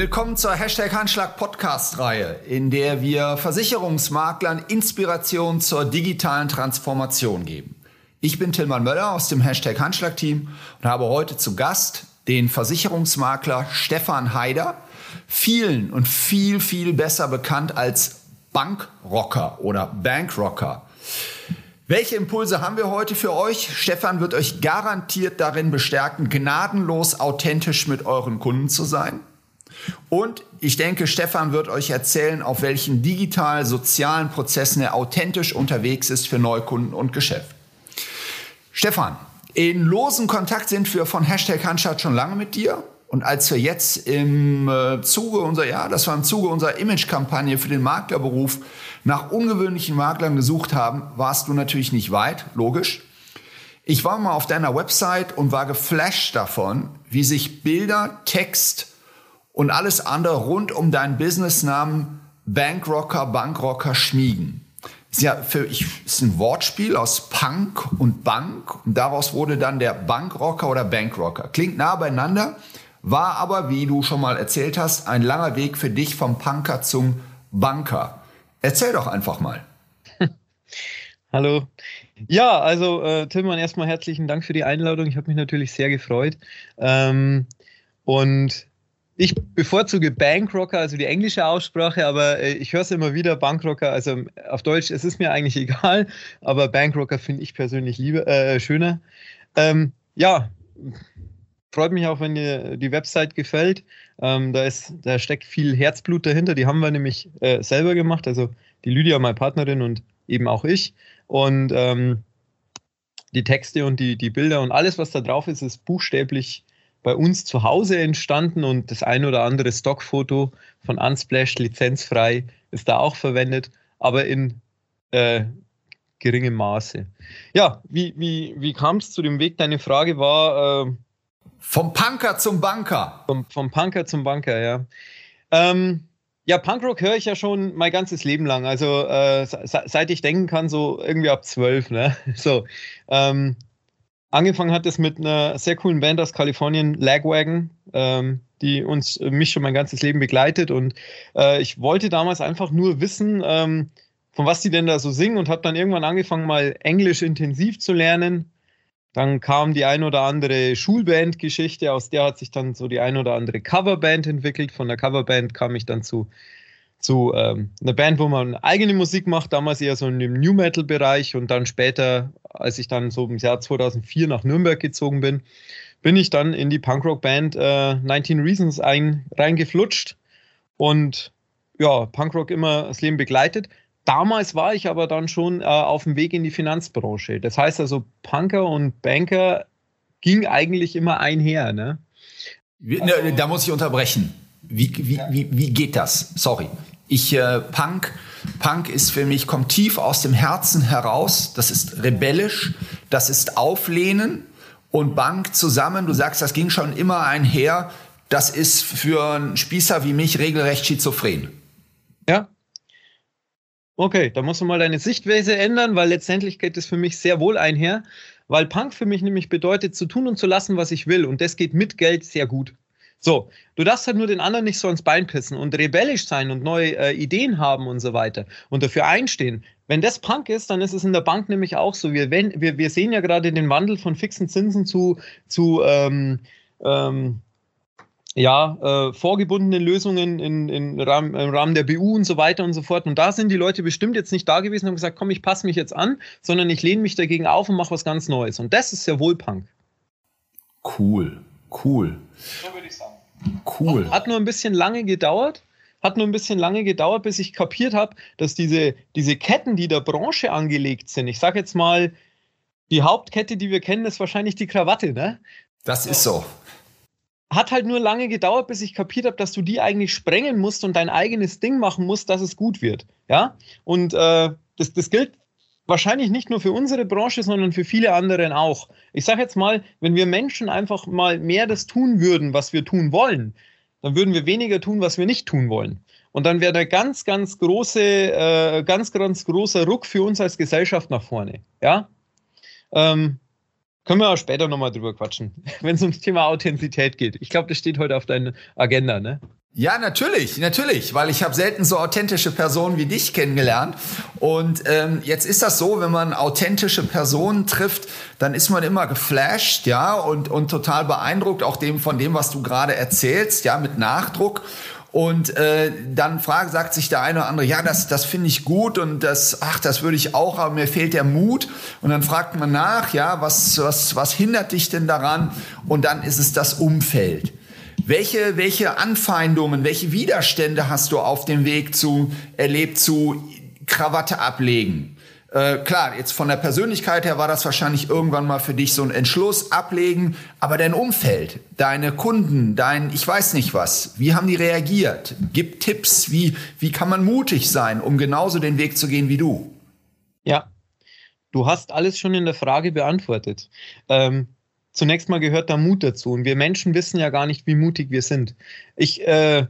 Willkommen zur Hashtag Handschlag Podcast Reihe, in der wir Versicherungsmaklern Inspiration zur digitalen Transformation geben. Ich bin Tilman Möller aus dem Hashtag Handschlag Team und habe heute zu Gast den Versicherungsmakler Stefan Haider, vielen und viel, viel besser bekannt als Bankrocker oder Bankrocker. Welche Impulse haben wir heute für euch? Stefan wird euch garantiert darin bestärken, gnadenlos authentisch mit euren Kunden zu sein. Und ich denke, Stefan wird euch erzählen, auf welchen digital-sozialen Prozessen er authentisch unterwegs ist für Neukunden und Geschäft. Stefan, in losen Kontakt sind wir von Hashtag Handschat schon lange mit dir. Und als wir jetzt im äh, Zuge unserer, ja, das war im Zuge unserer Image-Kampagne für den Maklerberuf nach ungewöhnlichen Maklern gesucht haben, warst du natürlich nicht weit, logisch. Ich war mal auf deiner Website und war geflasht davon, wie sich Bilder, Text und alles andere rund um deinen Businessnamen Bankrocker, Bankrocker schmiegen. Ist ja für ich ist ein Wortspiel aus Punk und Bank und daraus wurde dann der Bankrocker oder Bankrocker. Klingt nah beieinander, war aber, wie du schon mal erzählt hast, ein langer Weg für dich vom Punker zum Banker. Erzähl doch einfach mal. Hallo. Ja, also äh, Tillmann, erstmal herzlichen Dank für die Einladung. Ich habe mich natürlich sehr gefreut. Ähm, und ich bevorzuge Bankrocker, also die englische Aussprache, aber äh, ich höre es immer wieder, Bankrocker, also auf Deutsch, es ist mir eigentlich egal, aber Bankrocker finde ich persönlich lieber, äh, schöner. Ähm, ja, freut mich auch, wenn dir die Website gefällt. Ähm, da, ist, da steckt viel Herzblut dahinter, die haben wir nämlich äh, selber gemacht, also die Lydia, meine Partnerin und eben auch ich. Und ähm, die Texte und die, die Bilder und alles, was da drauf ist, ist buchstäblich bei uns zu Hause entstanden und das ein oder andere Stockfoto von Unsplash lizenzfrei ist da auch verwendet, aber in äh, geringem Maße. Ja, wie, wie, wie kam es zu dem Weg? Deine Frage war. Äh, vom Punker zum Banker. Vom, vom Punker zum Banker, ja. Ähm, ja, Punkrock höre ich ja schon mein ganzes Leben lang. Also äh, seit ich denken kann, so irgendwie ab zwölf. Ne? So, ähm, Angefangen hat es mit einer sehr coolen Band aus Kalifornien, Lagwagon, ähm, die uns äh, mich schon mein ganzes Leben begleitet. Und äh, ich wollte damals einfach nur wissen, ähm, von was die denn da so singen und habe dann irgendwann angefangen, mal Englisch intensiv zu lernen. Dann kam die ein oder andere Schulband-Geschichte, aus der hat sich dann so die ein oder andere Coverband entwickelt. Von der Coverband kam ich dann zu zu ähm, einer Band, wo man eigene Musik macht, damals eher so in dem New Metal Bereich und dann später, als ich dann so im Jahr 2004 nach Nürnberg gezogen bin, bin ich dann in die Punkrock Band äh, 19 Reasons ein, reingeflutscht und ja, Punkrock immer das Leben begleitet. Damals war ich aber dann schon äh, auf dem Weg in die Finanzbranche. Das heißt also, Punker und Banker ging eigentlich immer einher. Ne? Also, da muss ich unterbrechen. Wie, wie, wie, wie geht das? Sorry. Ich, äh, Punk, Punk ist für mich, kommt tief aus dem Herzen heraus. Das ist rebellisch, das ist Auflehnen und Bank zusammen. Du sagst, das ging schon immer einher. Das ist für einen Spießer wie mich regelrecht schizophren. Ja. Okay, da musst du mal deine Sichtweise ändern, weil letztendlich geht es für mich sehr wohl einher, weil Punk für mich nämlich bedeutet, zu tun und zu lassen, was ich will. Und das geht mit Geld sehr gut. So, du darfst halt nur den anderen nicht so ans Bein pissen und rebellisch sein und neue äh, Ideen haben und so weiter und dafür einstehen. Wenn das Punk ist, dann ist es in der Bank nämlich auch so. Wir, wenn, wir, wir sehen ja gerade den Wandel von fixen Zinsen zu, zu ähm, ähm, ja, äh, vorgebundenen Lösungen in, in Rahmen, im Rahmen der BU und so weiter und so fort. Und da sind die Leute bestimmt jetzt nicht da gewesen und haben gesagt, komm, ich passe mich jetzt an, sondern ich lehne mich dagegen auf und mache was ganz Neues. Und das ist ja wohl Punk. Cool, cool. So würde ich sagen. Cool. Hat nur ein bisschen lange gedauert. Hat nur ein bisschen lange gedauert, bis ich kapiert habe, dass diese, diese Ketten, die der Branche angelegt sind, ich sage jetzt mal, die Hauptkette, die wir kennen, ist wahrscheinlich die Krawatte, ne? Das ist so. Hat halt nur lange gedauert, bis ich kapiert habe, dass du die eigentlich sprengen musst und dein eigenes Ding machen musst, dass es gut wird. Ja? Und äh, das, das gilt wahrscheinlich nicht nur für unsere Branche, sondern für viele anderen auch. Ich sage jetzt mal, wenn wir Menschen einfach mal mehr das tun würden, was wir tun wollen, dann würden wir weniger tun, was wir nicht tun wollen. Und dann wäre der ganz, ganz große, äh, ganz, ganz großer Ruck für uns als Gesellschaft nach vorne. Ja? Ähm, können wir auch später nochmal drüber quatschen, wenn es ums Thema Authentizität geht. Ich glaube, das steht heute auf deiner Agenda, ne? Ja, natürlich, natürlich, weil ich habe selten so authentische Personen wie dich kennengelernt. Und ähm, jetzt ist das so, wenn man authentische Personen trifft, dann ist man immer geflasht, ja, und, und total beeindruckt, auch dem von dem, was du gerade erzählst, ja, mit Nachdruck. Und äh, dann fragt, sagt sich der eine oder andere, ja, das, das finde ich gut und das, ach, das würde ich auch, aber mir fehlt der Mut. Und dann fragt man nach, ja, was, was, was hindert dich denn daran? Und dann ist es das Umfeld. Welche, welche Anfeindungen, welche Widerstände hast du auf dem Weg zu erlebt zu Krawatte ablegen? Äh, klar, jetzt von der Persönlichkeit her war das wahrscheinlich irgendwann mal für dich so ein Entschluss ablegen, aber dein Umfeld, deine Kunden, dein ich weiß nicht was, wie haben die reagiert? Gib Tipps, wie, wie kann man mutig sein, um genauso den Weg zu gehen wie du? Ja, du hast alles schon in der Frage beantwortet. Ähm, zunächst mal gehört da Mut dazu. Und wir Menschen wissen ja gar nicht, wie mutig wir sind. Ich, äh,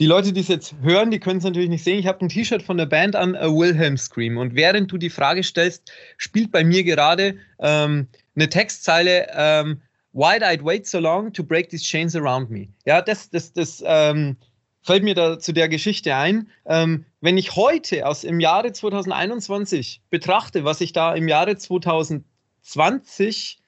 die Leute, die es jetzt hören, die können es natürlich nicht sehen. Ich habe ein T-Shirt von der Band an, A Wilhelm Scream. Und während du die Frage stellst, spielt bei mir gerade ähm, eine Textzeile, ähm, Why'd I wait so long to break these chains around me? Ja, das, das, das ähm, fällt mir da zu der Geschichte ein. Ähm, wenn ich heute aus im Jahre 2021 betrachte, was ich da im Jahre 2020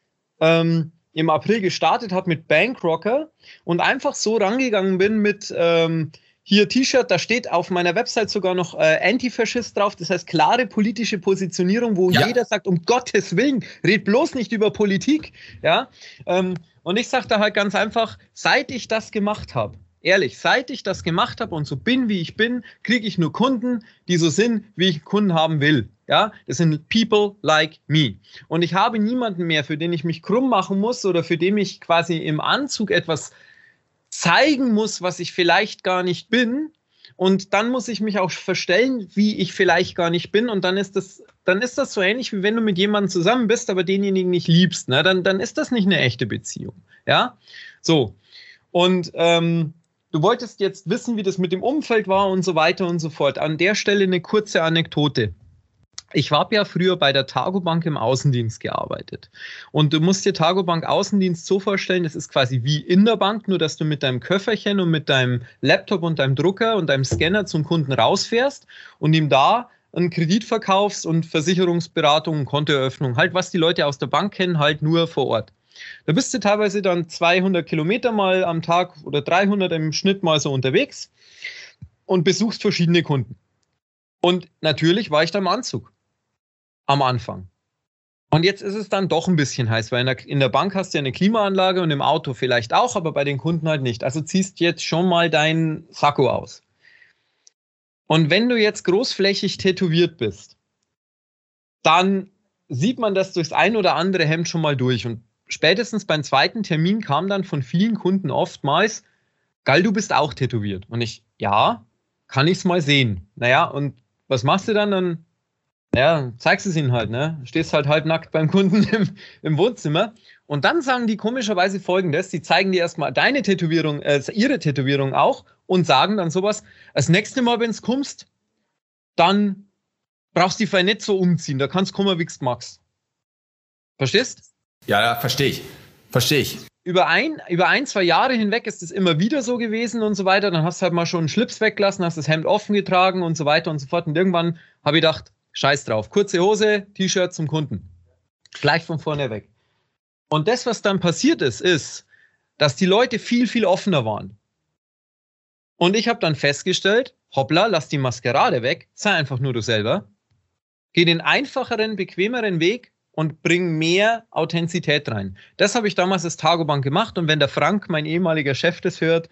ähm, im April gestartet habe mit Bankrocker und einfach so rangegangen bin mit ähm, hier T-Shirt, da steht auf meiner Website sogar noch äh, Antifaschist drauf, das heißt klare politische Positionierung, wo ja. jeder sagt, um Gottes Willen, red bloß nicht über Politik. Ja? Ähm, und ich sage da halt ganz einfach, seit ich das gemacht habe, ehrlich, seit ich das gemacht habe und so bin, wie ich bin, kriege ich nur Kunden, die so sind, wie ich Kunden haben will. Ja, das sind people like me. Und ich habe niemanden mehr, für den ich mich krumm machen muss oder für den ich quasi im Anzug etwas zeigen muss, was ich vielleicht gar nicht bin. Und dann muss ich mich auch verstellen, wie ich vielleicht gar nicht bin. Und dann ist das, dann ist das so ähnlich, wie wenn du mit jemandem zusammen bist, aber denjenigen nicht liebst. Ne? Dann, dann ist das nicht eine echte Beziehung. Ja, so. Und ähm, du wolltest jetzt wissen, wie das mit dem Umfeld war und so weiter und so fort. An der Stelle eine kurze Anekdote ich habe ja früher bei der Targobank im Außendienst gearbeitet. Und du musst dir Targobank Außendienst so vorstellen, das ist quasi wie in der Bank, nur dass du mit deinem Köfferchen und mit deinem Laptop und deinem Drucker und deinem Scanner zum Kunden rausfährst und ihm da einen Kredit verkaufst und Versicherungsberatung Kontoeröffnung, halt was die Leute aus der Bank kennen, halt nur vor Ort. Da bist du teilweise dann 200 Kilometer mal am Tag oder 300 im Schnitt mal so unterwegs und besuchst verschiedene Kunden. Und natürlich war ich da im Anzug am Anfang. Und jetzt ist es dann doch ein bisschen heiß, weil in der, in der, Bank hast du ja eine Klimaanlage und im Auto vielleicht auch, aber bei den Kunden halt nicht. Also ziehst jetzt schon mal deinen Sakko aus. Und wenn du jetzt großflächig tätowiert bist, dann sieht man das durchs ein oder andere Hemd schon mal durch. Und spätestens beim zweiten Termin kam dann von vielen Kunden oftmals, Geil, du bist auch tätowiert. Und ich, ja, kann ich es mal sehen. Naja, und was machst du dann? Dann ja, zeigst es ihnen halt, ne? Stehst halt halbnackt beim Kunden im, im Wohnzimmer. Und dann sagen die komischerweise folgendes: Die zeigen dir erstmal deine Tätowierung, äh, ihre Tätowierung auch und sagen dann sowas: Das nächste Mal, wenn es kommst, dann brauchst du die vielleicht nicht so umziehen. Da kannst du kommen, wie du magst. Verstehst? Ja, ja verstehe ich. Verstehe ich. Über ein, über ein, zwei Jahre hinweg ist es immer wieder so gewesen und so weiter. Dann hast du halt mal schon einen Schlips weggelassen, hast das Hemd offen getragen und so weiter und so fort. Und irgendwann habe ich gedacht, Scheiß drauf. Kurze Hose, T-Shirt zum Kunden. Gleich von vorne weg. Und das, was dann passiert ist, ist, dass die Leute viel, viel offener waren. Und ich habe dann festgestellt, hoppla, lass die Maskerade weg, sei einfach nur du selber. Geh den einfacheren, bequemeren Weg und bring mehr Authentizität rein. Das habe ich damals als Tagobank gemacht. Und wenn der Frank, mein ehemaliger Chef, das hört,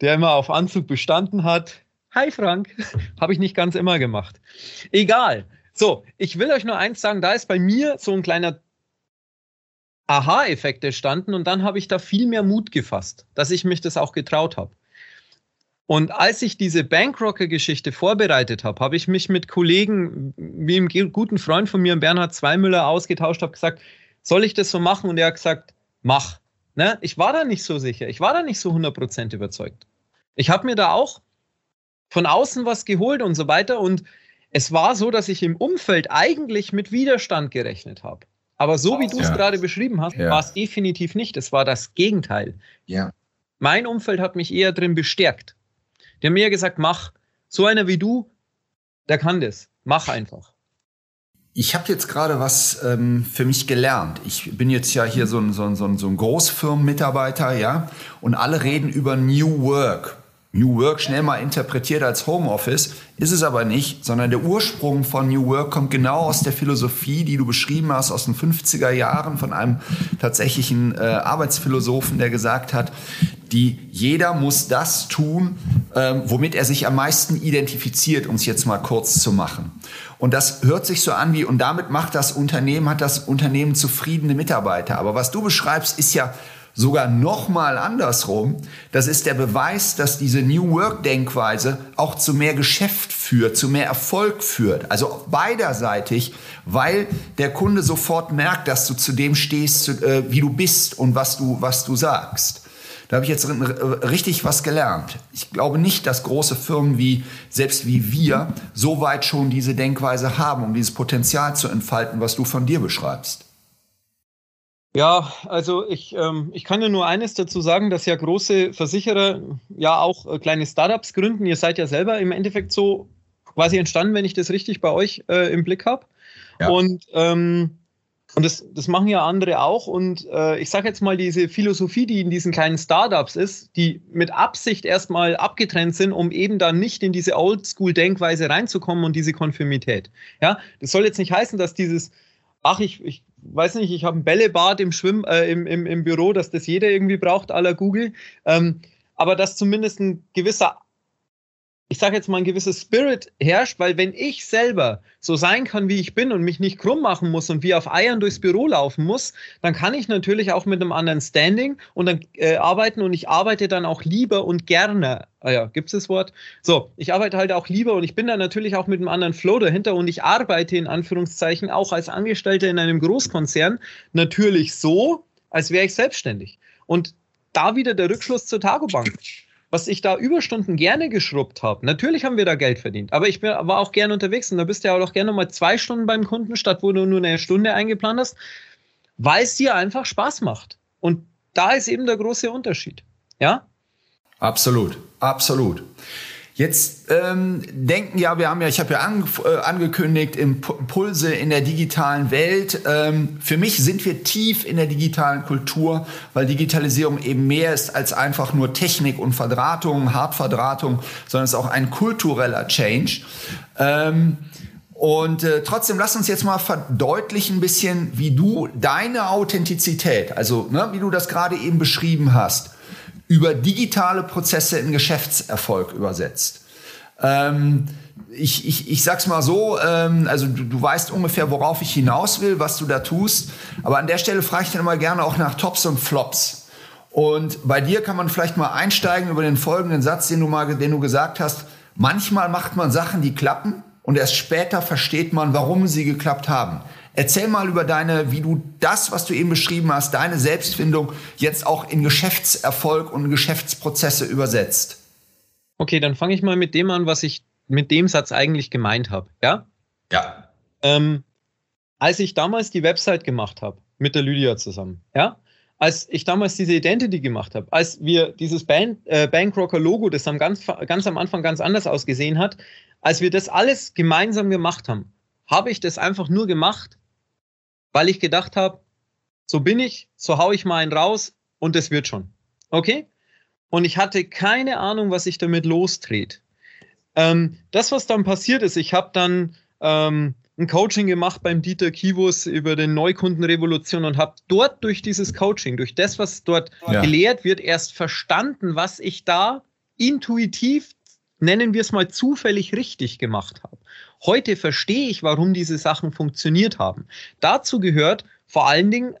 der immer auf Anzug bestanden hat, Hi Frank, habe ich nicht ganz immer gemacht. Egal. So, ich will euch nur eins sagen, da ist bei mir so ein kleiner Aha-Effekt entstanden und dann habe ich da viel mehr Mut gefasst, dass ich mich das auch getraut habe. Und als ich diese Bankrocker-Geschichte vorbereitet habe, habe ich mich mit Kollegen, wie einem guten Freund von mir, Bernhard Zweimüller, ausgetauscht, habe gesagt, soll ich das so machen? Und er hat gesagt, mach. Ne? Ich war da nicht so sicher, ich war da nicht so 100% überzeugt. Ich habe mir da auch von außen was geholt und so weiter. Und es war so, dass ich im Umfeld eigentlich mit Widerstand gerechnet habe. Aber so wie du es ja. gerade beschrieben hast, ja. war es definitiv nicht. Es war das Gegenteil. Ja. Mein Umfeld hat mich eher drin bestärkt. Die haben mir gesagt, mach. So einer wie du, der kann das. Mach einfach. Ich habe jetzt gerade was ähm, für mich gelernt. Ich bin jetzt ja hier so ein, so ein, so ein, so ein Großfirmenmitarbeiter, ja, und alle reden über New Work. New Work schnell mal interpretiert als Homeoffice, ist es aber nicht, sondern der Ursprung von New Work kommt genau aus der Philosophie, die du beschrieben hast, aus den 50er Jahren von einem tatsächlichen äh, Arbeitsphilosophen, der gesagt hat, die jeder muss das tun, ähm, womit er sich am meisten identifiziert, um es jetzt mal kurz zu machen. Und das hört sich so an wie, und damit macht das Unternehmen, hat das Unternehmen zufriedene Mitarbeiter. Aber was du beschreibst, ist ja sogar noch mal andersrum. Das ist der Beweis, dass diese New Work Denkweise auch zu mehr Geschäft führt, zu mehr Erfolg führt. Also beiderseitig, weil der Kunde sofort merkt, dass du zu dem stehst, äh, wie du bist und was du, was du sagst. Da habe ich jetzt richtig was gelernt. Ich glaube nicht, dass große Firmen wie, selbst wie wir, so weit schon diese Denkweise haben, um dieses Potenzial zu entfalten, was du von dir beschreibst. Ja, also ich, ähm, ich kann ja nur eines dazu sagen, dass ja große Versicherer ja auch äh, kleine Startups gründen. Ihr seid ja selber im Endeffekt so quasi entstanden, wenn ich das richtig bei euch äh, im Blick habe. Ja. Und, ähm, und das, das machen ja andere auch. Und äh, ich sage jetzt mal, diese Philosophie, die in diesen kleinen Startups ist, die mit Absicht erstmal abgetrennt sind, um eben dann nicht in diese Oldschool-Denkweise reinzukommen und diese Konfirmität. Ja, das soll jetzt nicht heißen, dass dieses ach, ich, ich weiß nicht, ich habe ein Bällebad im Schwimm, äh, im, im, im Büro, dass das jeder irgendwie braucht, la Google. Ähm, aber dass zumindest ein gewisser ich sage jetzt mal, ein gewisses Spirit herrscht, weil wenn ich selber so sein kann, wie ich bin und mich nicht krumm machen muss und wie auf Eiern durchs Büro laufen muss, dann kann ich natürlich auch mit einem anderen Standing und dann äh, arbeiten und ich arbeite dann auch lieber und gerne. Ah ja, gibt es das Wort? So, ich arbeite halt auch lieber und ich bin dann natürlich auch mit einem anderen Flow dahinter und ich arbeite in Anführungszeichen auch als Angestellter in einem Großkonzern natürlich so, als wäre ich selbstständig. Und da wieder der Rückschluss zur Tagobank was ich da Überstunden gerne geschrubbt habe. Natürlich haben wir da Geld verdient, aber ich bin, war auch gerne unterwegs und da bist du ja auch gerne mal zwei Stunden beim Kunden, statt wo du nur eine Stunde eingeplant hast, weil es dir einfach Spaß macht. Und da ist eben der große Unterschied. Ja? Absolut, absolut. Jetzt ähm, denken ja, wir haben ja, ich habe ja an, äh, angekündigt, Impulse in der digitalen Welt. Ähm, für mich sind wir tief in der digitalen Kultur, weil Digitalisierung eben mehr ist als einfach nur Technik und Verdrahtung, Hardverdrahtung, sondern es ist auch ein kultureller Change. Ähm, und äh, trotzdem lass uns jetzt mal verdeutlichen ein bisschen, wie du deine Authentizität, also ne, wie du das gerade eben beschrieben hast, über digitale Prozesse in Geschäftserfolg übersetzt. Ähm, ich, ich, ich sag's mal so, ähm, also du, du weißt ungefähr, worauf ich hinaus will, was du da tust. Aber an der Stelle frage ich dann immer gerne auch nach Tops und Flops. Und bei dir kann man vielleicht mal einsteigen über den folgenden Satz, den du mal, den du gesagt hast. Manchmal macht man Sachen, die klappen, und erst später versteht man, warum sie geklappt haben. Erzähl mal über deine, wie du das, was du eben beschrieben hast, deine Selbstfindung jetzt auch in Geschäftserfolg und Geschäftsprozesse übersetzt. Okay, dann fange ich mal mit dem an, was ich mit dem Satz eigentlich gemeint habe. Ja? Ja. Ähm, als ich damals die Website gemacht habe, mit der Lydia zusammen, ja, als ich damals diese Identity gemacht habe, als wir dieses Band, äh, Bankrocker Logo, das am ganz, ganz am Anfang ganz anders ausgesehen hat, als wir das alles gemeinsam gemacht haben, habe ich das einfach nur gemacht, weil ich gedacht habe, so bin ich, so haue ich mal einen raus und es wird schon. Okay? Und ich hatte keine Ahnung, was ich damit losdreht. Ähm, das, was dann passiert ist, ich habe dann ähm, ein Coaching gemacht beim Dieter Kivus über den Neukundenrevolution und habe dort durch dieses Coaching, durch das, was dort ja. gelehrt wird, erst verstanden, was ich da intuitiv, nennen wir es mal zufällig richtig gemacht habe. Heute verstehe ich, warum diese Sachen funktioniert haben. Dazu gehört vor allen Dingen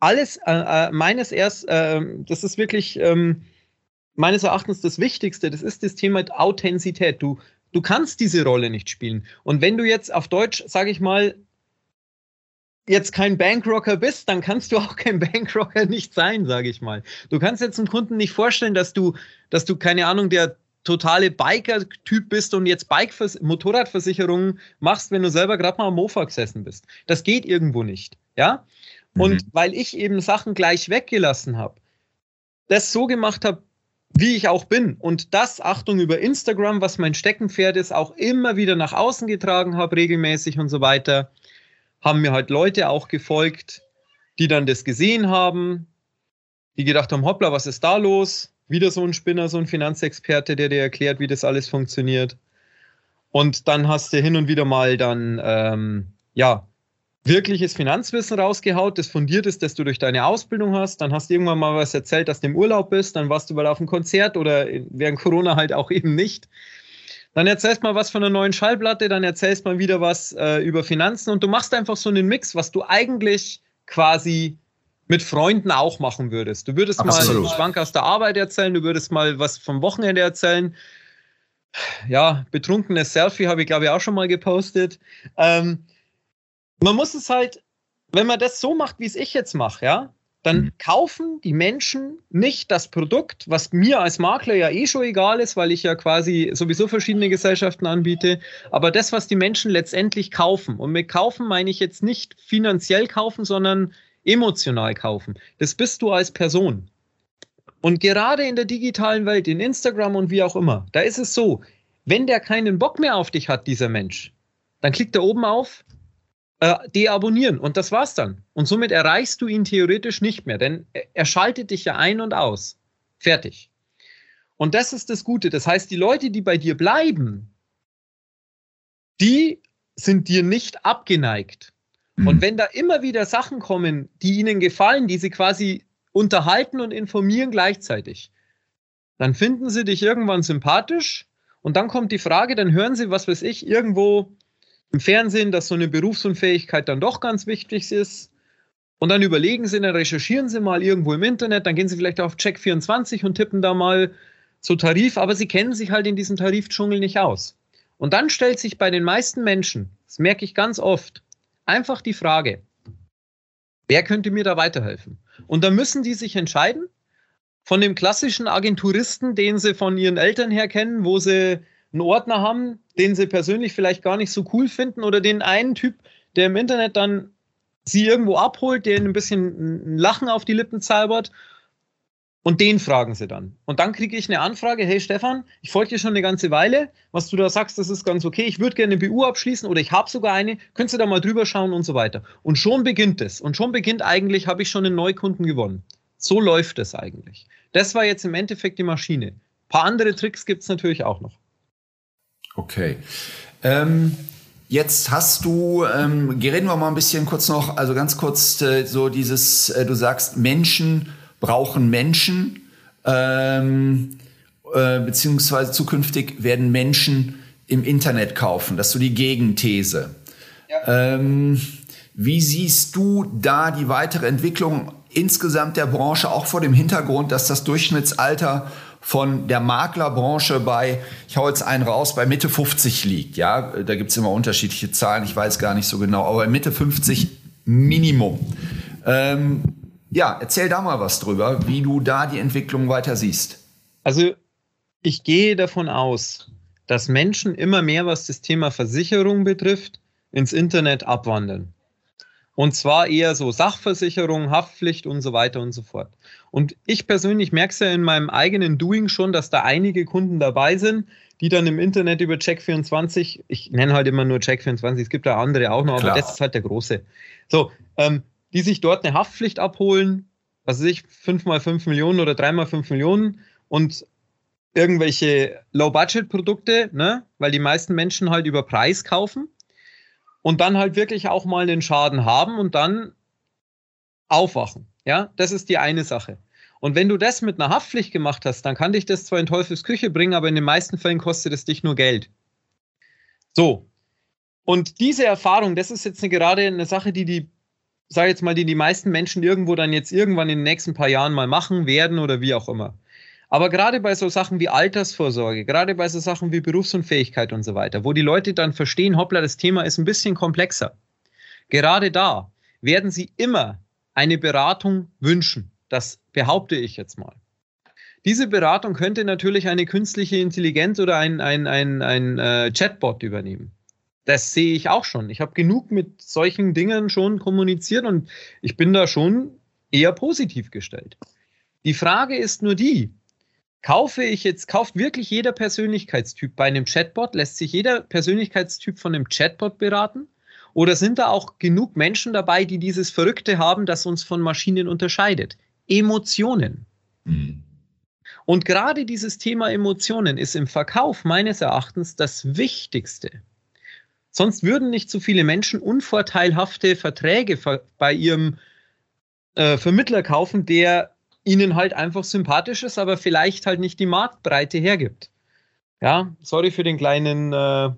alles äh, äh, meines erst, äh, das ist wirklich ähm, meines Erachtens das Wichtigste, das ist das Thema Authentizität. Du, du kannst diese Rolle nicht spielen. Und wenn du jetzt auf Deutsch, sage ich mal, jetzt kein Bankrocker bist, dann kannst du auch kein Bankrocker nicht sein, sage ich mal. Du kannst jetzt einem Kunden nicht vorstellen, dass du, dass du keine Ahnung, der totale Biker-Typ bist und jetzt Bike Motorradversicherungen machst, wenn du selber gerade mal am Mofa gesessen bist. Das geht irgendwo nicht. Ja? Und mhm. weil ich eben Sachen gleich weggelassen habe, das so gemacht habe, wie ich auch bin. Und das, Achtung, über Instagram, was mein Steckenpferd ist, auch immer wieder nach außen getragen habe, regelmäßig und so weiter, haben mir halt Leute auch gefolgt, die dann das gesehen haben, die gedacht haben, hoppla, was ist da los? Wieder so ein Spinner, so ein Finanzexperte, der dir erklärt, wie das alles funktioniert. Und dann hast du hin und wieder mal dann, ähm, ja, wirkliches Finanzwissen rausgehaut, das fundiert ist, das du durch deine Ausbildung hast. Dann hast du irgendwann mal was erzählt, dass du im Urlaub bist. Dann warst du mal auf einem Konzert oder während Corona halt auch eben nicht. Dann erzählst mal was von einer neuen Schallplatte, dann erzählst mal wieder was äh, über Finanzen und du machst einfach so einen Mix, was du eigentlich quasi mit Freunden auch machen würdest. Du würdest Absolut. mal einen Schwank aus der Arbeit erzählen, du würdest mal was vom Wochenende erzählen. Ja, betrunkenes Selfie habe ich glaube ich auch schon mal gepostet. Ähm, man muss es halt, wenn man das so macht, wie es ich jetzt mache, ja, dann mhm. kaufen die Menschen nicht das Produkt, was mir als Makler ja eh schon egal ist, weil ich ja quasi sowieso verschiedene Gesellschaften anbiete, aber das, was die Menschen letztendlich kaufen. Und mit kaufen meine ich jetzt nicht finanziell kaufen, sondern emotional kaufen. Das bist du als Person. Und gerade in der digitalen Welt, in Instagram und wie auch immer, da ist es so, wenn der keinen Bock mehr auf dich hat, dieser Mensch, dann klickt er oben auf, äh, deabonnieren und das war's dann. Und somit erreichst du ihn theoretisch nicht mehr, denn er schaltet dich ja ein und aus. Fertig. Und das ist das Gute. Das heißt, die Leute, die bei dir bleiben, die sind dir nicht abgeneigt. Mhm. Und wenn da immer wieder Sachen kommen, die ihnen gefallen, die sie quasi unterhalten und informieren gleichzeitig, dann finden sie dich irgendwann sympathisch und dann kommt die Frage, dann hören sie, was weiß ich, irgendwo im Fernsehen, dass so eine Berufsunfähigkeit dann doch ganz wichtig ist. Und dann überlegen Sie, dann recherchieren Sie mal irgendwo im Internet, dann gehen Sie vielleicht auf Check24 und tippen da mal so Tarif, aber Sie kennen sich halt in diesem Tarifdschungel nicht aus. Und dann stellt sich bei den meisten Menschen, das merke ich ganz oft, einfach die Frage, wer könnte mir da weiterhelfen? Und dann müssen die sich entscheiden von dem klassischen Agenturisten, den sie von ihren Eltern her kennen, wo sie einen Ordner haben, den sie persönlich vielleicht gar nicht so cool finden oder den einen Typ, der im Internet dann sie irgendwo abholt, der ein bisschen ein Lachen auf die Lippen zaubert und den fragen sie dann. Und dann kriege ich eine Anfrage, hey Stefan, ich folge dir schon eine ganze Weile, was du da sagst, das ist ganz okay, ich würde gerne eine BU abschließen oder ich habe sogar eine, könntest du da mal drüber schauen und so weiter. Und schon beginnt es. Und schon beginnt eigentlich, habe ich schon einen Neukunden gewonnen. So läuft es eigentlich. Das war jetzt im Endeffekt die Maschine. Ein paar andere Tricks gibt es natürlich auch noch. Okay. Ähm, jetzt hast du, ähm, reden wir mal ein bisschen kurz noch, also ganz kurz äh, so dieses, äh, du sagst, Menschen brauchen Menschen, ähm, äh, beziehungsweise zukünftig werden Menschen im Internet kaufen. Das ist so die Gegenthese. Ja. Ähm, wie siehst du da die weitere Entwicklung insgesamt der Branche, auch vor dem Hintergrund, dass das Durchschnittsalter von der Maklerbranche bei, ich hau jetzt einen raus, bei Mitte 50 liegt. Ja, da gibt's immer unterschiedliche Zahlen, ich weiß gar nicht so genau, aber Mitte 50 Minimum. Ähm, ja, erzähl da mal was drüber, wie du da die Entwicklung weiter siehst. Also ich gehe davon aus, dass Menschen immer mehr, was das Thema Versicherung betrifft, ins Internet abwandern. Und zwar eher so Sachversicherung, Haftpflicht und so weiter und so fort. Und ich persönlich merke es ja in meinem eigenen Doing schon, dass da einige Kunden dabei sind, die dann im Internet über Check24, ich nenne halt immer nur Check24, es gibt da andere auch noch, Klar. aber das ist halt der große. So, ähm, die sich dort eine Haftpflicht abholen, was weiß ich, 5 mal 5 Millionen oder 3 mal 5 Millionen und irgendwelche Low-Budget-Produkte, ne? weil die meisten Menschen halt über Preis kaufen und dann halt wirklich auch mal einen Schaden haben und dann aufwachen. Ja, das ist die eine Sache. Und wenn du das mit einer Haftpflicht gemacht hast, dann kann dich das zwar in Teufels Küche bringen, aber in den meisten Fällen kostet es dich nur Geld. So. Und diese Erfahrung, das ist jetzt eine, gerade eine Sache, die die, sage jetzt mal, die die meisten Menschen irgendwo dann jetzt irgendwann in den nächsten paar Jahren mal machen werden oder wie auch immer. Aber gerade bei so Sachen wie Altersvorsorge, gerade bei so Sachen wie Berufsunfähigkeit und so weiter, wo die Leute dann verstehen, hoppla, das Thema ist ein bisschen komplexer. Gerade da werden sie immer eine Beratung wünschen. Das behaupte ich jetzt mal. Diese Beratung könnte natürlich eine künstliche Intelligenz oder ein, ein, ein, ein äh, Chatbot übernehmen. Das sehe ich auch schon. Ich habe genug mit solchen Dingen schon kommuniziert und ich bin da schon eher positiv gestellt. Die Frage ist nur die, kaufe ich jetzt, kauft wirklich jeder Persönlichkeitstyp bei einem Chatbot? Lässt sich jeder Persönlichkeitstyp von einem Chatbot beraten? Oder sind da auch genug Menschen dabei, die dieses Verrückte haben, das uns von Maschinen unterscheidet? Emotionen. Mhm. Und gerade dieses Thema Emotionen ist im Verkauf meines Erachtens das Wichtigste. Sonst würden nicht so viele Menschen unvorteilhafte Verträge bei ihrem äh, Vermittler kaufen, der ihnen halt einfach sympathisch ist, aber vielleicht halt nicht die Marktbreite hergibt. Ja, sorry für den kleinen äh,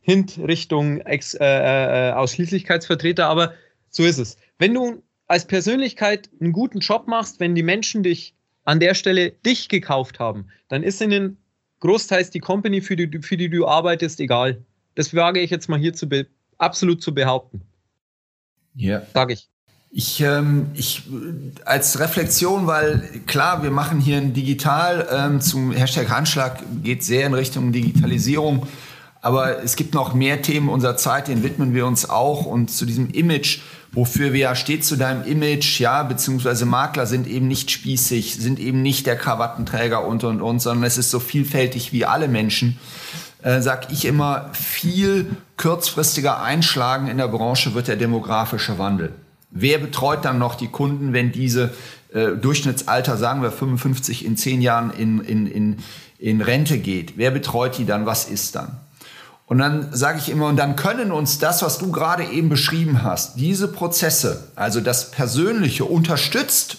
Hint Richtung Ex, äh, äh, Ausschließlichkeitsvertreter, aber so ist es. Wenn du als Persönlichkeit einen guten Job machst, wenn die Menschen dich an der Stelle dich gekauft haben, dann ist ihnen großteils die Company, für die, für die du arbeitest, egal. Das wage ich jetzt mal hier zu absolut zu behaupten. Ja. Sage ich. Ich, ähm, ich als Reflexion, weil klar, wir machen hier ein Digital ähm, zum Hashtag Handschlag, geht sehr in Richtung Digitalisierung. Aber es gibt noch mehr Themen unserer Zeit, denen widmen wir uns auch. Und zu diesem Image, wofür wir ja steht zu deinem Image, ja, beziehungsweise Makler sind eben nicht spießig, sind eben nicht der Krawattenträger und und und, sondern es ist so vielfältig wie alle Menschen. Äh, sag ich immer, viel kurzfristiger einschlagen in der Branche wird der demografische Wandel. Wer betreut dann noch die Kunden, wenn diese äh, Durchschnittsalter, sagen wir 55 in zehn Jahren in, in, in, in Rente geht? Wer betreut die dann? Was ist dann? Und dann sage ich immer, und dann können uns das, was du gerade eben beschrieben hast, diese Prozesse, also das Persönliche unterstützt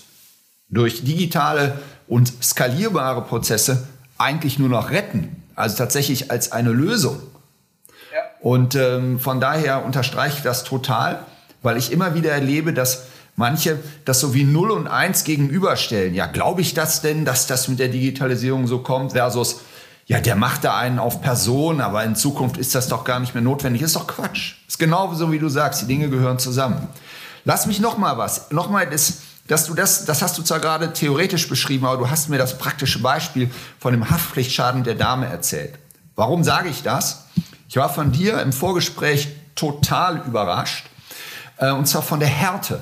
durch digitale und skalierbare Prozesse, eigentlich nur noch retten. Also tatsächlich als eine Lösung. Ja. Und ähm, von daher unterstreiche ich das total weil ich immer wieder erlebe, dass manche das so wie 0 und 1 gegenüberstellen. Ja, glaube ich das denn, dass das mit der Digitalisierung so kommt versus ja, der macht da einen auf Person, aber in Zukunft ist das doch gar nicht mehr notwendig. Ist doch Quatsch. Ist genau so, wie du sagst. Die Dinge gehören zusammen. Lass mich noch mal was. Noch mal ist, dass du das, das hast du zwar gerade theoretisch beschrieben, aber du hast mir das praktische Beispiel von dem Haftpflichtschaden der Dame erzählt. Warum sage ich das? Ich war von dir im Vorgespräch total überrascht, äh, und zwar von der Härte,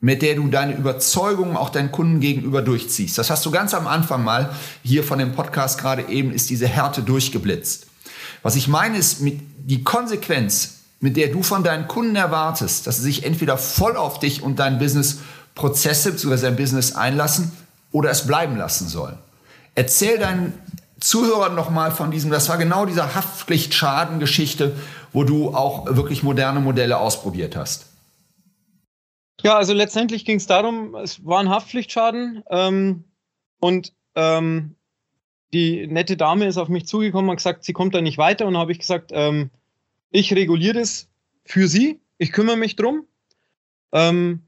mit der du deine Überzeugungen auch deinen Kunden gegenüber durchziehst. Das hast du ganz am Anfang mal hier von dem Podcast gerade eben, ist diese Härte durchgeblitzt. Was ich meine ist, mit die Konsequenz, mit der du von deinen Kunden erwartest, dass sie sich entweder voll auf dich und dein Business Prozesse bzw. dein Business einlassen oder es bleiben lassen sollen. Erzähl deinen Zuhörern nochmal von diesem, das war genau dieser Haftpflichtschadengeschichte, wo du auch wirklich moderne Modelle ausprobiert hast. Ja, also letztendlich ging es darum, es war ein Haftpflichtschaden ähm, und ähm, die nette Dame ist auf mich zugekommen und gesagt, sie kommt da nicht weiter und habe ich gesagt, ähm, ich reguliere das für sie, ich kümmere mich drum. Ähm,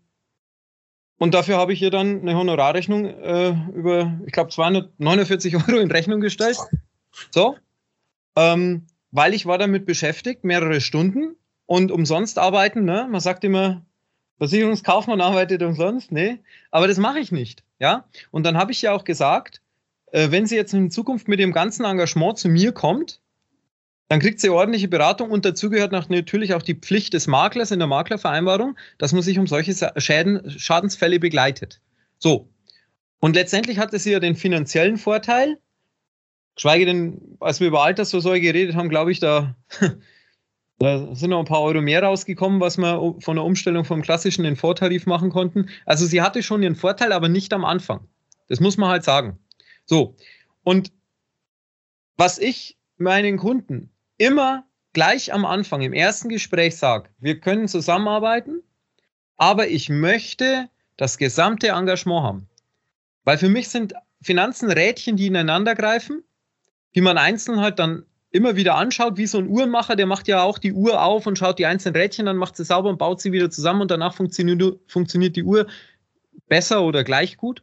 und dafür habe ich ihr dann eine Honorarrechnung äh, über, ich glaube, 249 Euro in Rechnung gestellt. So. Ähm, weil ich war damit beschäftigt, mehrere Stunden und umsonst arbeiten. Ne? Man sagt immer, Versicherungskaufmann arbeitet umsonst, nee, aber das mache ich nicht, ja. Und dann habe ich ja auch gesagt, äh, wenn sie jetzt in Zukunft mit dem ganzen Engagement zu mir kommt, dann kriegt sie ordentliche Beratung und dazu gehört natürlich auch die Pflicht des Maklers in der Maklervereinbarung, dass man sich um solche Schäden, Schadensfälle begleitet. So. Und letztendlich hatte sie ja den finanziellen Vorteil, geschweige denn, als wir über Altersvorsorge geredet haben, glaube ich, da Da sind noch ein paar Euro mehr rausgekommen, was wir von der Umstellung vom klassischen in Vortarif machen konnten. Also sie hatte schon ihren Vorteil, aber nicht am Anfang. Das muss man halt sagen. So. Und was ich meinen Kunden immer gleich am Anfang im ersten Gespräch sage, wir können zusammenarbeiten, aber ich möchte das gesamte Engagement haben. Weil für mich sind Finanzen Rädchen, die ineinander greifen, die man einzeln halt dann immer wieder anschaut, wie so ein Uhrenmacher, der macht ja auch die Uhr auf und schaut die einzelnen Rädchen an, macht sie sauber und baut sie wieder zusammen und danach funktioniert, funktioniert die Uhr besser oder gleich gut.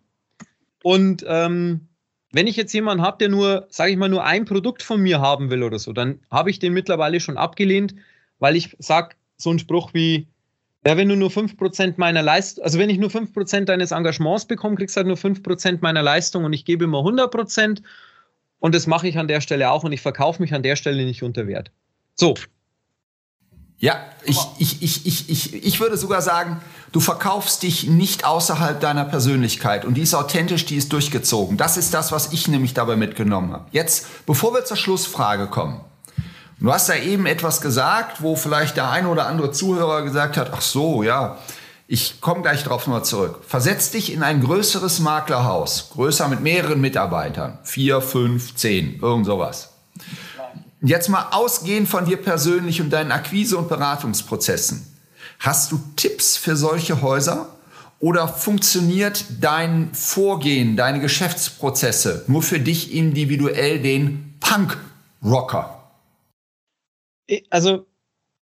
Und ähm, wenn ich jetzt jemanden habe, der nur, sage ich mal, nur ein Produkt von mir haben will oder so, dann habe ich den mittlerweile schon abgelehnt, weil ich sage so einen Spruch wie, ja, wenn du nur 5% meiner Leistung, also wenn ich nur 5% deines Engagements bekomme, kriegst du halt nur 5% meiner Leistung und ich gebe immer 100% und das mache ich an der Stelle auch und ich verkaufe mich an der Stelle nicht unter Wert. So. Ja, ich, ich, ich, ich, ich, ich würde sogar sagen, du verkaufst dich nicht außerhalb deiner Persönlichkeit und die ist authentisch, die ist durchgezogen. Das ist das, was ich nämlich dabei mitgenommen habe. Jetzt, bevor wir zur Schlussfrage kommen, du hast da eben etwas gesagt, wo vielleicht der eine oder andere Zuhörer gesagt hat, ach so, ja, ich komme gleich drauf nochmal zurück. Versetz dich in ein größeres Maklerhaus, größer mit mehreren Mitarbeitern, vier, fünf, zehn, irgend sowas. Jetzt mal ausgehend von dir persönlich und deinen Akquise- und Beratungsprozessen. Hast du Tipps für solche Häuser? Oder funktioniert dein Vorgehen, deine Geschäftsprozesse nur für dich individuell den Punk-Rocker? Also,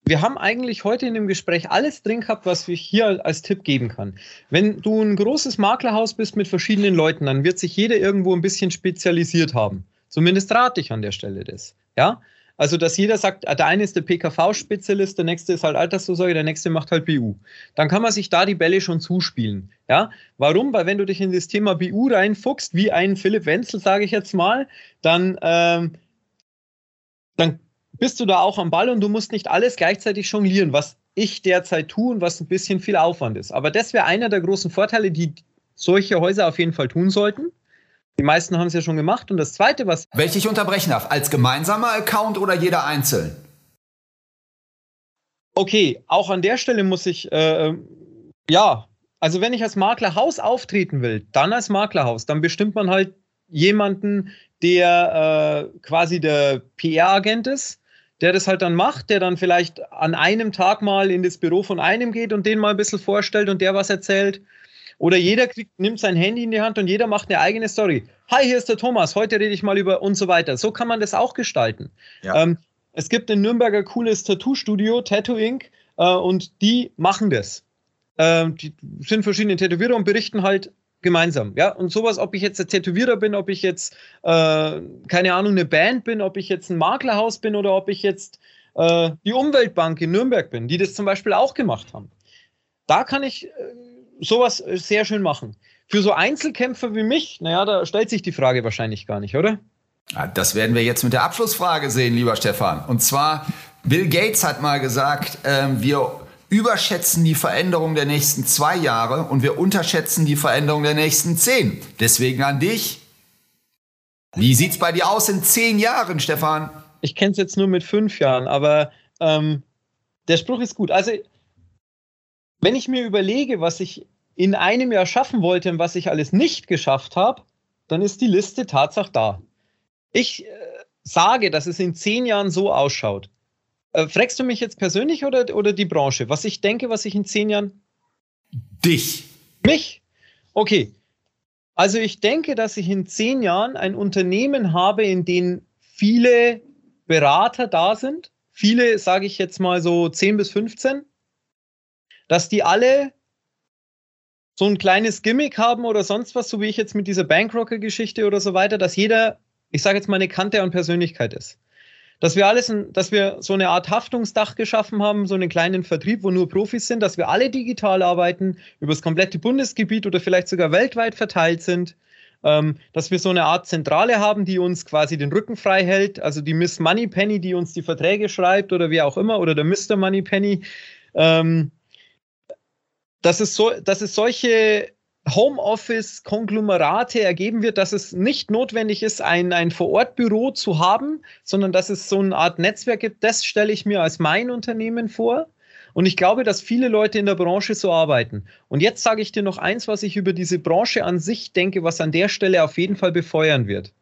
wir haben eigentlich heute in dem Gespräch alles drin gehabt, was ich hier als Tipp geben kann. Wenn du ein großes Maklerhaus bist mit verschiedenen Leuten, dann wird sich jeder irgendwo ein bisschen spezialisiert haben. Zumindest rate ich an der Stelle das. Ja, also dass jeder sagt, der eine ist der PKV-Spezialist, der nächste ist halt Altersvorsorge, der nächste macht halt BU. Dann kann man sich da die Bälle schon zuspielen. Ja, warum? Weil wenn du dich in das Thema BU reinfuchst, wie ein Philipp Wenzel, sage ich jetzt mal, dann, ähm, dann bist du da auch am Ball und du musst nicht alles gleichzeitig jonglieren, was ich derzeit tue und was ein bisschen viel Aufwand ist. Aber das wäre einer der großen Vorteile, die solche Häuser auf jeden Fall tun sollten. Die meisten haben es ja schon gemacht. Und das Zweite, was. Welche ich unterbrechen darf, als gemeinsamer Account oder jeder einzeln? Okay, auch an der Stelle muss ich, äh, ja, also wenn ich als Maklerhaus auftreten will, dann als Maklerhaus, dann bestimmt man halt jemanden, der äh, quasi der PR-Agent ist, der das halt dann macht, der dann vielleicht an einem Tag mal in das Büro von einem geht und den mal ein bisschen vorstellt und der was erzählt. Oder jeder kriegt, nimmt sein Handy in die Hand und jeder macht eine eigene Story. Hi, hier ist der Thomas, heute rede ich mal über und so weiter. So kann man das auch gestalten. Ja. Ähm, es gibt in Nürnberger cooles Tattoo-Studio, Tattoo Inc., äh, und die machen das. Ähm, die sind verschiedene Tätowierer und berichten halt gemeinsam. Ja, und sowas, ob ich jetzt der Tätowierer bin, ob ich jetzt, äh, keine Ahnung, eine Band bin, ob ich jetzt ein Maklerhaus bin oder ob ich jetzt äh, die Umweltbank in Nürnberg bin, die das zum Beispiel auch gemacht haben. Da kann ich äh, sowas äh, sehr schön machen. Für so Einzelkämpfer wie mich, naja, da stellt sich die Frage wahrscheinlich gar nicht, oder? Ja, das werden wir jetzt mit der Abschlussfrage sehen, lieber Stefan. Und zwar, Bill Gates hat mal gesagt, äh, wir überschätzen die Veränderung der nächsten zwei Jahre und wir unterschätzen die Veränderung der nächsten zehn. Deswegen an dich. Wie sieht es bei dir aus in zehn Jahren, Stefan? Ich kenne es jetzt nur mit fünf Jahren, aber ähm, der Spruch ist gut. Also, wenn ich mir überlege, was ich in einem Jahr schaffen wollte und was ich alles nicht geschafft habe, dann ist die Liste Tatsache da. Ich äh, sage, dass es in zehn Jahren so ausschaut. Äh, fragst du mich jetzt persönlich oder, oder die Branche? Was ich denke, was ich in zehn Jahren. Dich. Mich? Okay. Also ich denke, dass ich in zehn Jahren ein Unternehmen habe, in dem viele Berater da sind. Viele, sage ich jetzt mal so 10 bis 15. Dass die alle so ein kleines Gimmick haben oder sonst was, so wie ich jetzt mit dieser Bankrocker-Geschichte oder so weiter, dass jeder, ich sage jetzt mal, eine Kante an Persönlichkeit ist. Dass wir alles, dass wir so eine Art Haftungsdach geschaffen haben, so einen kleinen Vertrieb, wo nur Profis sind, dass wir alle digital arbeiten, über das komplette Bundesgebiet oder vielleicht sogar weltweit verteilt sind, ähm, dass wir so eine Art Zentrale haben, die uns quasi den Rücken frei hält, also die Miss Moneypenny, die uns die Verträge schreibt oder wie auch immer, oder der Mr. Moneypenny. Ähm, dass es, so, dass es solche Homeoffice-Konglomerate ergeben wird, dass es nicht notwendig ist, ein, ein Vor-Ort-Büro zu haben, sondern dass es so eine Art Netzwerk gibt. Das stelle ich mir als mein Unternehmen vor. Und ich glaube, dass viele Leute in der Branche so arbeiten. Und jetzt sage ich dir noch eins, was ich über diese Branche an sich denke, was an der Stelle auf jeden Fall befeuern wird.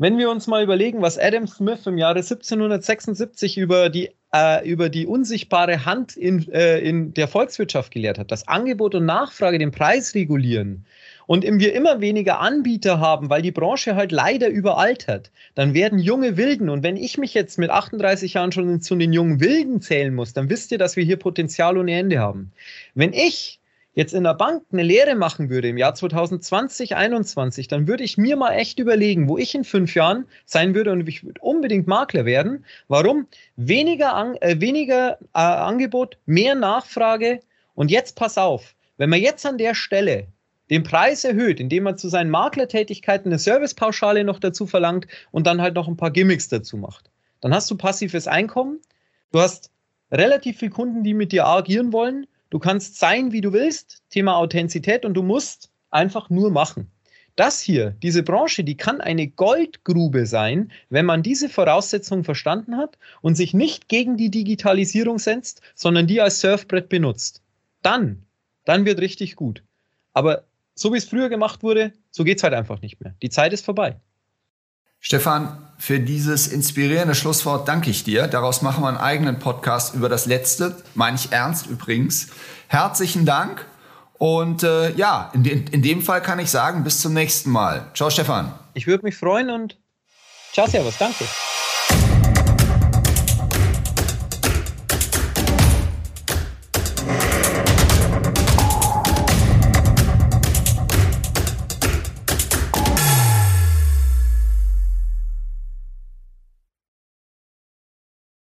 Wenn wir uns mal überlegen, was Adam Smith im Jahre 1776 über die, äh, über die unsichtbare Hand in, äh, in der Volkswirtschaft gelehrt hat, dass Angebot und Nachfrage den Preis regulieren und wir immer weniger Anbieter haben, weil die Branche halt leider überaltert, dann werden junge Wilden, und wenn ich mich jetzt mit 38 Jahren schon zu den jungen Wilden zählen muss, dann wisst ihr, dass wir hier Potenzial ohne Ende haben. Wenn ich jetzt in der Bank eine Lehre machen würde im Jahr 2020, 2021, dann würde ich mir mal echt überlegen, wo ich in fünf Jahren sein würde und ich würde unbedingt Makler werden. Warum? Weniger, An äh, weniger äh, Angebot, mehr Nachfrage. Und jetzt pass auf, wenn man jetzt an der Stelle den Preis erhöht, indem man zu seinen Maklertätigkeiten eine Servicepauschale noch dazu verlangt und dann halt noch ein paar Gimmicks dazu macht, dann hast du passives Einkommen, du hast relativ viele Kunden, die mit dir agieren wollen. Du kannst sein, wie du willst, Thema Authentizität und du musst einfach nur machen. Das hier, diese Branche, die kann eine Goldgrube sein, wenn man diese Voraussetzungen verstanden hat und sich nicht gegen die Digitalisierung setzt, sondern die als Surfbrett benutzt. Dann, dann wird richtig gut. Aber so wie es früher gemacht wurde, so geht es halt einfach nicht mehr. Die Zeit ist vorbei. Stefan, für dieses inspirierende Schlusswort danke ich dir. Daraus machen wir einen eigenen Podcast über das Letzte, meine ich ernst übrigens. Herzlichen Dank und äh, ja, in, de in dem Fall kann ich sagen, bis zum nächsten Mal. Ciao, Stefan. Ich würde mich freuen und ciao, Servus, danke.